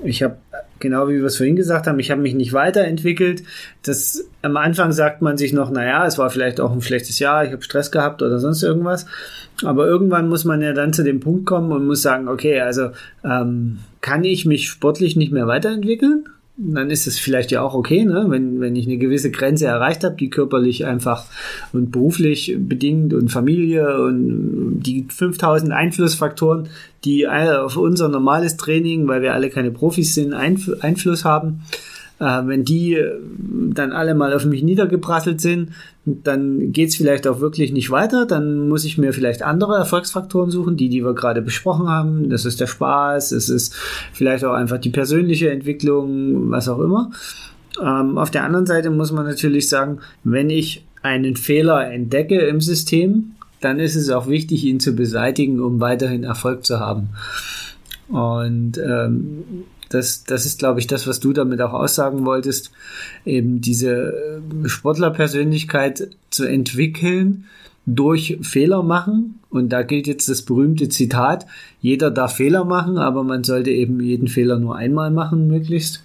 ich habe genau wie wir es vorhin gesagt haben, ich habe mich nicht weiterentwickelt. Das am Anfang sagt man sich noch, naja, es war vielleicht auch ein schlechtes Jahr, ich habe Stress gehabt oder sonst irgendwas. Aber irgendwann muss man ja dann zu dem Punkt kommen und muss sagen, okay, also ähm, kann ich mich sportlich nicht mehr weiterentwickeln? Dann ist es vielleicht ja auch okay, ne? wenn, wenn ich eine gewisse Grenze erreicht habe, die körperlich einfach und beruflich bedingt und Familie und die 5000 Einflussfaktoren, die auf unser normales Training, weil wir alle keine Profis sind, Einfluss haben. Äh, wenn die dann alle mal auf mich niedergeprasselt sind, dann geht's vielleicht auch wirklich nicht weiter. Dann muss ich mir vielleicht andere Erfolgsfaktoren suchen, die, die wir gerade besprochen haben. Das ist der Spaß, es ist vielleicht auch einfach die persönliche Entwicklung, was auch immer. Ähm, auf der anderen Seite muss man natürlich sagen, wenn ich einen Fehler entdecke im System, dann ist es auch wichtig, ihn zu beseitigen, um weiterhin Erfolg zu haben. Und ähm, das, das ist, glaube ich, das, was du damit auch aussagen wolltest, eben diese äh, Sportlerpersönlichkeit zu entwickeln, durch Fehler machen. Und da gilt jetzt das berühmte Zitat, jeder darf Fehler machen, aber man sollte eben jeden Fehler nur einmal machen, möglichst.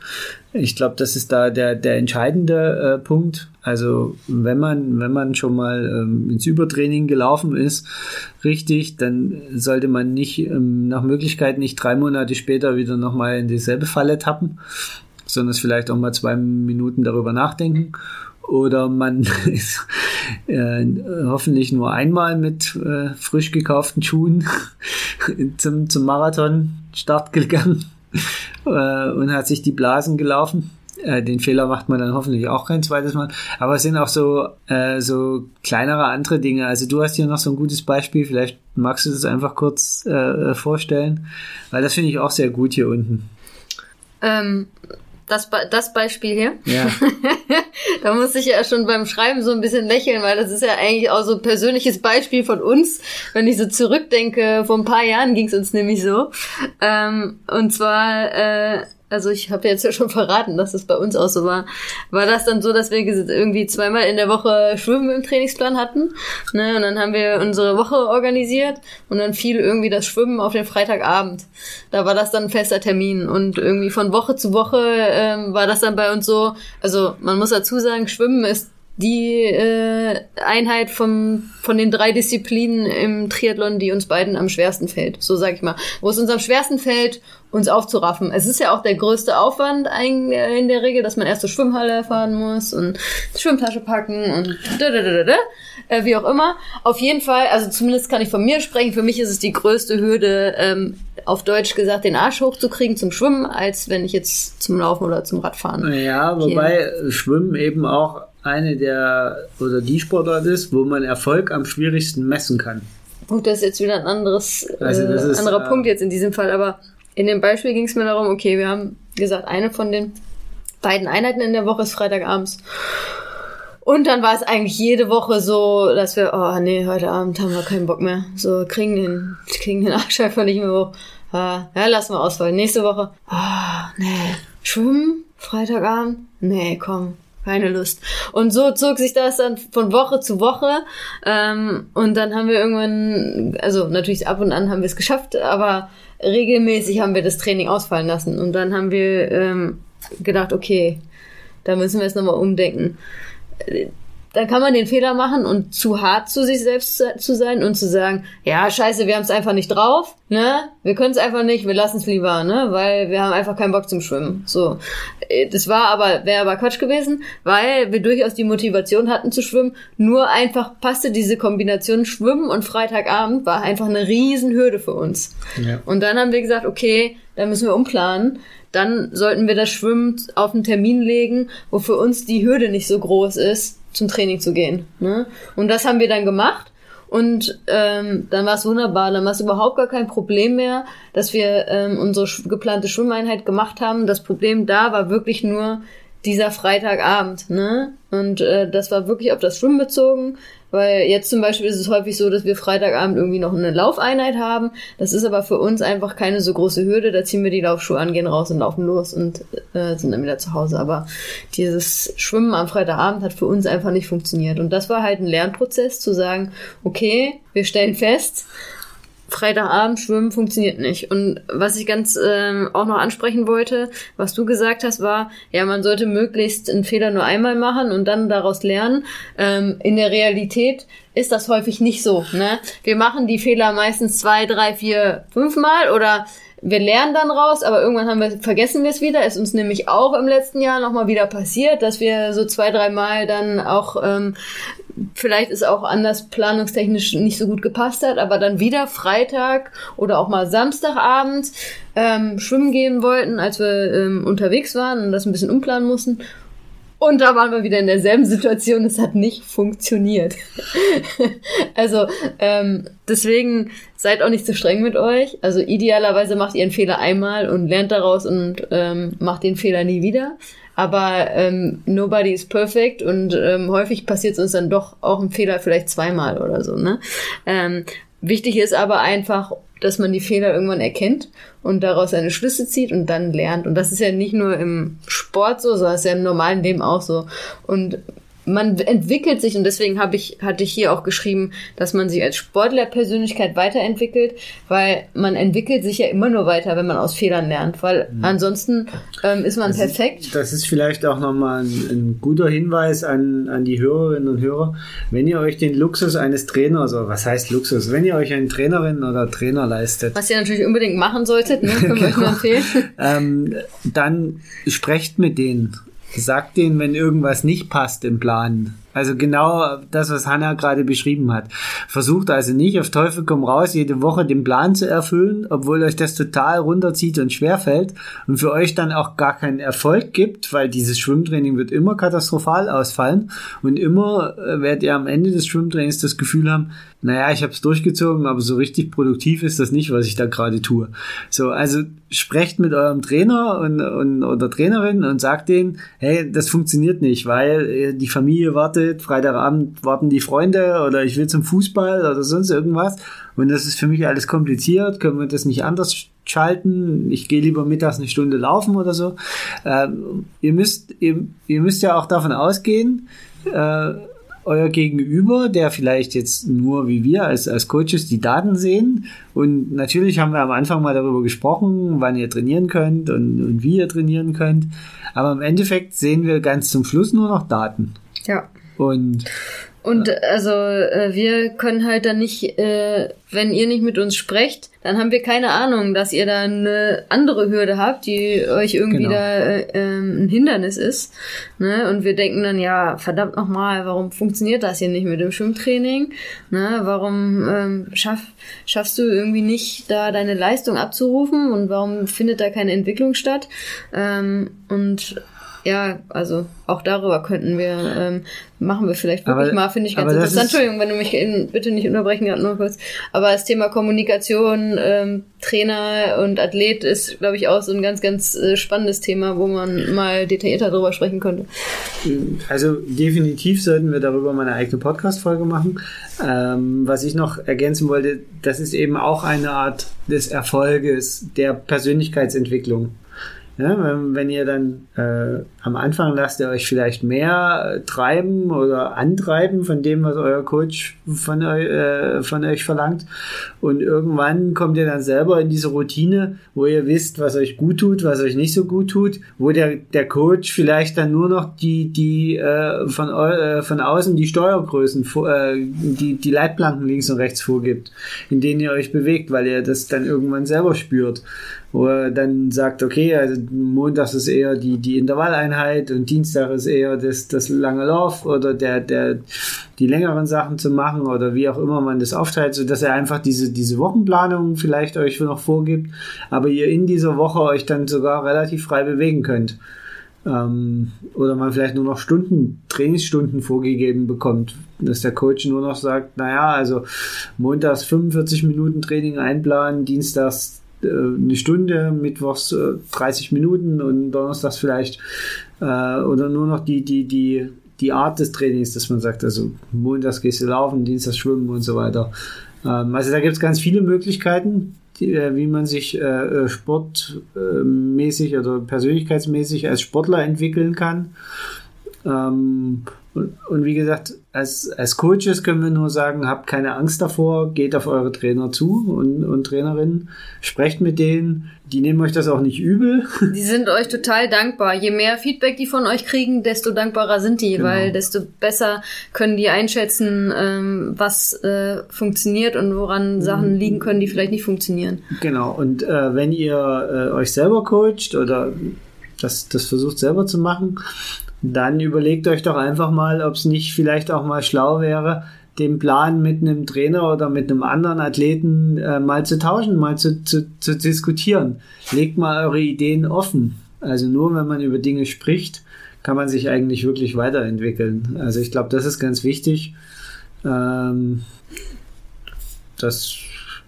Ich glaube, das ist da der, der entscheidende äh, Punkt. Also wenn man, wenn man schon mal ähm, ins Übertraining gelaufen ist, richtig, dann sollte man nicht ähm, nach Möglichkeit nicht drei Monate später wieder nochmal in dieselbe Falle tappen, sondern es vielleicht auch mal zwei Minuten darüber nachdenken oder man ist äh, hoffentlich nur einmal mit äh, frisch gekauften Schuhen zum, zum Marathon-Start gegangen äh, und hat sich die Blasen gelaufen. Äh, den Fehler macht man dann hoffentlich auch kein zweites Mal. Aber es sind auch so, äh, so kleinere andere Dinge. Also du hast hier noch so ein gutes Beispiel. Vielleicht magst du das einfach kurz äh, vorstellen, weil das finde ich auch sehr gut hier unten. Ähm, das, das Beispiel hier. Ja. da muss ich ja schon beim Schreiben so ein bisschen lächeln, weil das ist ja eigentlich auch so ein persönliches Beispiel von uns. Wenn ich so zurückdenke, vor ein paar Jahren ging es uns nämlich so. Ähm, und zwar äh, also ich habe jetzt ja schon verraten, dass es bei uns auch so war, war das dann so, dass wir irgendwie zweimal in der Woche Schwimmen im Trainingsplan hatten. Ne? Und dann haben wir unsere Woche organisiert und dann fiel irgendwie das Schwimmen auf den Freitagabend. Da war das dann ein fester Termin. Und irgendwie von Woche zu Woche ähm, war das dann bei uns so, also man muss dazu sagen, Schwimmen ist die äh, Einheit vom, von den drei Disziplinen im Triathlon, die uns beiden am schwersten fällt. So sag ich mal. Wo es uns am schwersten fällt, uns aufzuraffen. Es ist ja auch der größte Aufwand in der Regel, dass man erst zur Schwimmhalle fahren muss und Schwimmtasche packen und da, da, da, da, äh, wie auch immer. Auf jeden Fall, also zumindest kann ich von mir sprechen, für mich ist es die größte Hürde, ähm, auf Deutsch gesagt, den Arsch hochzukriegen zum Schwimmen, als wenn ich jetzt zum Laufen oder zum Radfahren. Ja, wobei okay. Schwimmen eben auch eine der oder die Sportart ist, wo man Erfolg am schwierigsten messen kann. Gut, das ist jetzt wieder ein anderes also äh, ist, anderer äh, Punkt jetzt in diesem Fall, aber in dem Beispiel ging es mir darum, okay, wir haben gesagt, eine von den beiden Einheiten in der Woche ist Freitagabends. Und dann war es eigentlich jede Woche so, dass wir, oh nee, heute Abend haben wir keinen Bock mehr. So, kriegen den, kriegen den Arsch einfach nicht mehr hoch. Ah, ja, lassen wir ausfallen. Nächste Woche, oh, nee, schwimmen, Freitagabend? Nee, komm, keine Lust. Und so zog sich das dann von Woche zu Woche. Ähm, und dann haben wir irgendwann, also natürlich ab und an haben wir es geschafft, aber regelmäßig haben wir das Training ausfallen lassen. Und dann haben wir ähm, gedacht, okay, da müssen wir jetzt nochmal umdenken dann kann man den Fehler machen und zu hart zu sich selbst zu sein und zu sagen, ja, scheiße, wir haben es einfach nicht drauf, ne? Wir können es einfach nicht, wir lassen es lieber, ne? Weil wir haben einfach keinen Bock zum Schwimmen. So. Äh, das war aber, wäre aber Quatsch gewesen, weil wir durchaus die Motivation hatten zu schwimmen. Nur einfach passte diese Kombination Schwimmen und Freitagabend war einfach eine Riesenhürde für uns. Ja. Und dann haben wir gesagt, okay, dann müssen wir umplanen dann sollten wir das Schwimmen auf einen Termin legen, wo für uns die Hürde nicht so groß ist, zum Training zu gehen. Ne? Und das haben wir dann gemacht. Und ähm, dann war es wunderbar. Dann war es überhaupt gar kein Problem mehr, dass wir ähm, unsere geplante Schwimmeinheit gemacht haben. Das Problem da war wirklich nur dieser Freitagabend. Ne? Und äh, das war wirklich auf das Schwimmen bezogen. Weil jetzt zum Beispiel ist es häufig so, dass wir Freitagabend irgendwie noch eine Laufeinheit haben. Das ist aber für uns einfach keine so große Hürde. Da ziehen wir die Laufschuhe an, gehen raus und laufen los und äh, sind dann wieder zu Hause. Aber dieses Schwimmen am Freitagabend hat für uns einfach nicht funktioniert. Und das war halt ein Lernprozess zu sagen, okay, wir stellen fest, Freitagabend schwimmen funktioniert nicht. Und was ich ganz ähm, auch noch ansprechen wollte, was du gesagt hast, war, ja, man sollte möglichst einen Fehler nur einmal machen und dann daraus lernen. Ähm, in der Realität ist das häufig nicht so. Ne? Wir machen die Fehler meistens zwei, drei, vier, fünfmal oder wir lernen dann raus, aber irgendwann haben wir, vergessen wir es wieder. Ist uns nämlich auch im letzten Jahr nochmal wieder passiert, dass wir so zwei, dreimal dann auch ähm, vielleicht ist auch anders planungstechnisch nicht so gut gepasst hat, aber dann wieder Freitag oder auch mal Samstagabend ähm, schwimmen gehen wollten, als wir ähm, unterwegs waren und das ein bisschen umplanen mussten. Und da waren wir wieder in derselben Situation, es hat nicht funktioniert. also ähm, deswegen seid auch nicht zu streng mit euch. Also idealerweise macht ihr einen Fehler einmal und lernt daraus und ähm, macht den Fehler nie wieder aber ähm, nobody is perfect und ähm, häufig passiert es uns dann doch auch ein Fehler vielleicht zweimal oder so. Ne? Ähm, wichtig ist aber einfach, dass man die Fehler irgendwann erkennt und daraus seine Schlüsse zieht und dann lernt. Und das ist ja nicht nur im Sport so, sondern ist ja im normalen Leben auch so. Und man entwickelt sich und deswegen habe ich hatte ich hier auch geschrieben, dass man sich als Sportlerpersönlichkeit weiterentwickelt, weil man entwickelt sich ja immer nur weiter, wenn man aus Fehlern lernt, weil mhm. ansonsten ähm, ist man das perfekt. Ist, das ist vielleicht auch nochmal ein, ein guter Hinweis an, an die Hörerinnen und Hörer, wenn ihr euch den Luxus eines Trainers, oder was heißt Luxus, wenn ihr euch eine Trainerin oder Trainer leistet. Was ihr natürlich unbedingt machen solltet, ne? können wir euch nur empfehlen. ähm, dann sprecht mit denen Sagt denen, wenn irgendwas nicht passt im Plan. Also genau das, was Hanna gerade beschrieben hat. Versucht also nicht auf Teufel komm raus, jede Woche den Plan zu erfüllen, obwohl euch das total runterzieht und schwerfällt und für euch dann auch gar keinen Erfolg gibt, weil dieses Schwimmtraining wird immer katastrophal ausfallen und immer äh, werdet ihr am Ende des Schwimmtrainings das Gefühl haben, naja, ich habe es durchgezogen, aber so richtig produktiv ist das nicht, was ich da gerade tue. So, also sprecht mit eurem Trainer und, und oder Trainerin und sagt denen, hey, das funktioniert nicht, weil äh, die Familie wartet, Freitagabend warten die Freunde oder ich will zum Fußball oder sonst irgendwas und das ist für mich alles kompliziert, können wir das nicht anders schalten, ich gehe lieber mittags eine Stunde laufen oder so. Ähm, ihr müsst ihr, ihr müsst ja auch davon ausgehen, äh, euer Gegenüber, der vielleicht jetzt nur wie wir als, als Coaches die Daten sehen. Und natürlich haben wir am Anfang mal darüber gesprochen, wann ihr trainieren könnt und, und wie ihr trainieren könnt. Aber im Endeffekt sehen wir ganz zum Schluss nur noch Daten. Ja. Und und also äh, wir können halt dann nicht, äh, wenn ihr nicht mit uns sprecht, dann haben wir keine Ahnung, dass ihr da eine andere Hürde habt, die euch irgendwie genau. da äh, ähm, ein Hindernis ist. Ne? Und wir denken dann, ja, verdammt nochmal, warum funktioniert das hier nicht mit dem Schwimmtraining? Ne? Warum ähm, schaff, schaffst du irgendwie nicht, da deine Leistung abzurufen und warum findet da keine Entwicklung statt? Ähm, und ja, also auch darüber könnten wir, ähm, machen wir vielleicht wirklich aber, mal, finde ich ganz interessant. Entschuldigung, wenn du mich in, bitte nicht unterbrechen, gerade nur kurz. Aber das Thema Kommunikation, ähm, Trainer und Athlet ist, glaube ich, auch so ein ganz, ganz äh, spannendes Thema, wo man mal detaillierter darüber sprechen könnte. Also definitiv sollten wir darüber mal eine eigene Podcast-Folge machen. Ähm, was ich noch ergänzen wollte, das ist eben auch eine Art des Erfolges, der Persönlichkeitsentwicklung. Ja, wenn, wenn ihr dann äh, am Anfang lasst ihr euch vielleicht mehr äh, treiben oder antreiben von dem, was euer Coach von, eu, äh, von euch verlangt. Und irgendwann kommt ihr dann selber in diese Routine, wo ihr wisst, was euch gut tut, was euch nicht so gut tut, wo der, der Coach vielleicht dann nur noch die, die äh, von, äh, von außen die Steuergrößen, äh, die, die Leitplanken links und rechts vorgibt, in denen ihr euch bewegt, weil ihr das dann irgendwann selber spürt wo er dann sagt, okay, also Montags ist eher die, die Intervalleinheit und Dienstag ist eher das, das lange Lauf oder der, der, die längeren Sachen zu machen oder wie auch immer man das aufteilt, so dass er einfach diese, diese Wochenplanung vielleicht euch noch vorgibt, aber ihr in dieser Woche euch dann sogar relativ frei bewegen könnt. Ähm, oder man vielleicht nur noch Stunden, Trainingsstunden vorgegeben bekommt, dass der Coach nur noch sagt, naja, also montags 45 Minuten Training einplanen, dienstags eine Stunde, mittwochs 30 äh, Minuten und donnerstags vielleicht äh, oder nur noch die, die, die, die Art des Trainings, dass man sagt, also montags gehst du laufen, dienstags schwimmen und so weiter. Ähm, also da gibt es ganz viele Möglichkeiten, die, äh, wie man sich äh, sportmäßig oder persönlichkeitsmäßig als Sportler entwickeln kann. Ähm, und, und, wie gesagt, als, als Coaches können wir nur sagen, habt keine Angst davor, geht auf eure Trainer zu und, und Trainerinnen, sprecht mit denen, die nehmen euch das auch nicht übel. Die sind euch total dankbar. Je mehr Feedback die von euch kriegen, desto dankbarer sind die, genau. weil desto besser können die einschätzen, ähm, was äh, funktioniert und woran Sachen liegen können, die vielleicht nicht funktionieren. Genau, und äh, wenn ihr äh, euch selber coacht oder das, das versucht selber zu machen, dann überlegt euch doch einfach mal, ob es nicht vielleicht auch mal schlau wäre, den Plan mit einem Trainer oder mit einem anderen Athleten äh, mal zu tauschen, mal zu, zu, zu diskutieren. Legt mal eure Ideen offen. Also nur wenn man über Dinge spricht, kann man sich eigentlich wirklich weiterentwickeln. Also ich glaube, das ist ganz wichtig. Ähm, das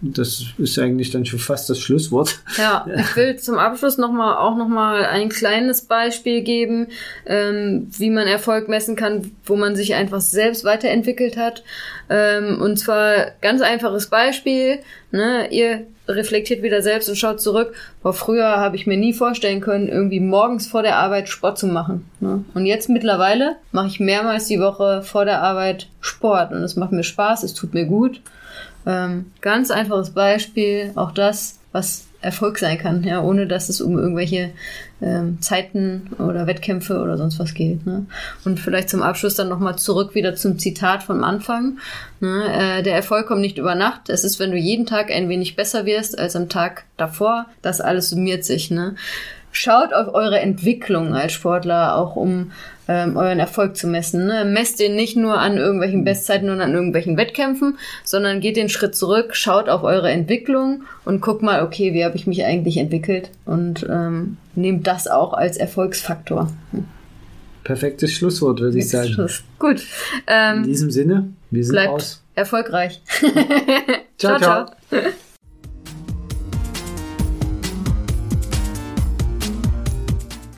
das ist eigentlich dann schon fast das Schlusswort. Ja, ich will zum Abschluss noch mal, auch nochmal ein kleines Beispiel geben, ähm, wie man Erfolg messen kann, wo man sich einfach selbst weiterentwickelt hat. Ähm, und zwar ganz einfaches Beispiel. Ne? Ihr reflektiert wieder selbst und schaut zurück. Boah, früher habe ich mir nie vorstellen können, irgendwie morgens vor der Arbeit Sport zu machen. Ne? Und jetzt mittlerweile mache ich mehrmals die Woche vor der Arbeit Sport und es macht mir Spaß, es tut mir gut. Ähm, ganz einfaches Beispiel, auch das, was Erfolg sein kann, ja, ohne dass es um irgendwelche ähm, Zeiten oder Wettkämpfe oder sonst was geht. Ne? Und vielleicht zum Abschluss dann nochmal zurück wieder zum Zitat vom Anfang. Ne? Äh, der Erfolg kommt nicht über Nacht. Es ist, wenn du jeden Tag ein wenig besser wirst als am Tag davor. Das alles summiert sich. Ne? Schaut auf eure Entwicklung als Sportler, auch um ähm, euren Erfolg zu messen. Ne? Messt den nicht nur an irgendwelchen Bestzeiten und an irgendwelchen Wettkämpfen, sondern geht den Schritt zurück, schaut auf eure Entwicklung und guckt mal, okay, wie habe ich mich eigentlich entwickelt und ähm, nehmt das auch als Erfolgsfaktor. Perfektes Schlusswort, würde ich sagen. Schluss. Gut. Ähm, In diesem Sinne, wir sind bleibt raus. Erfolgreich. ciao. ciao. ciao.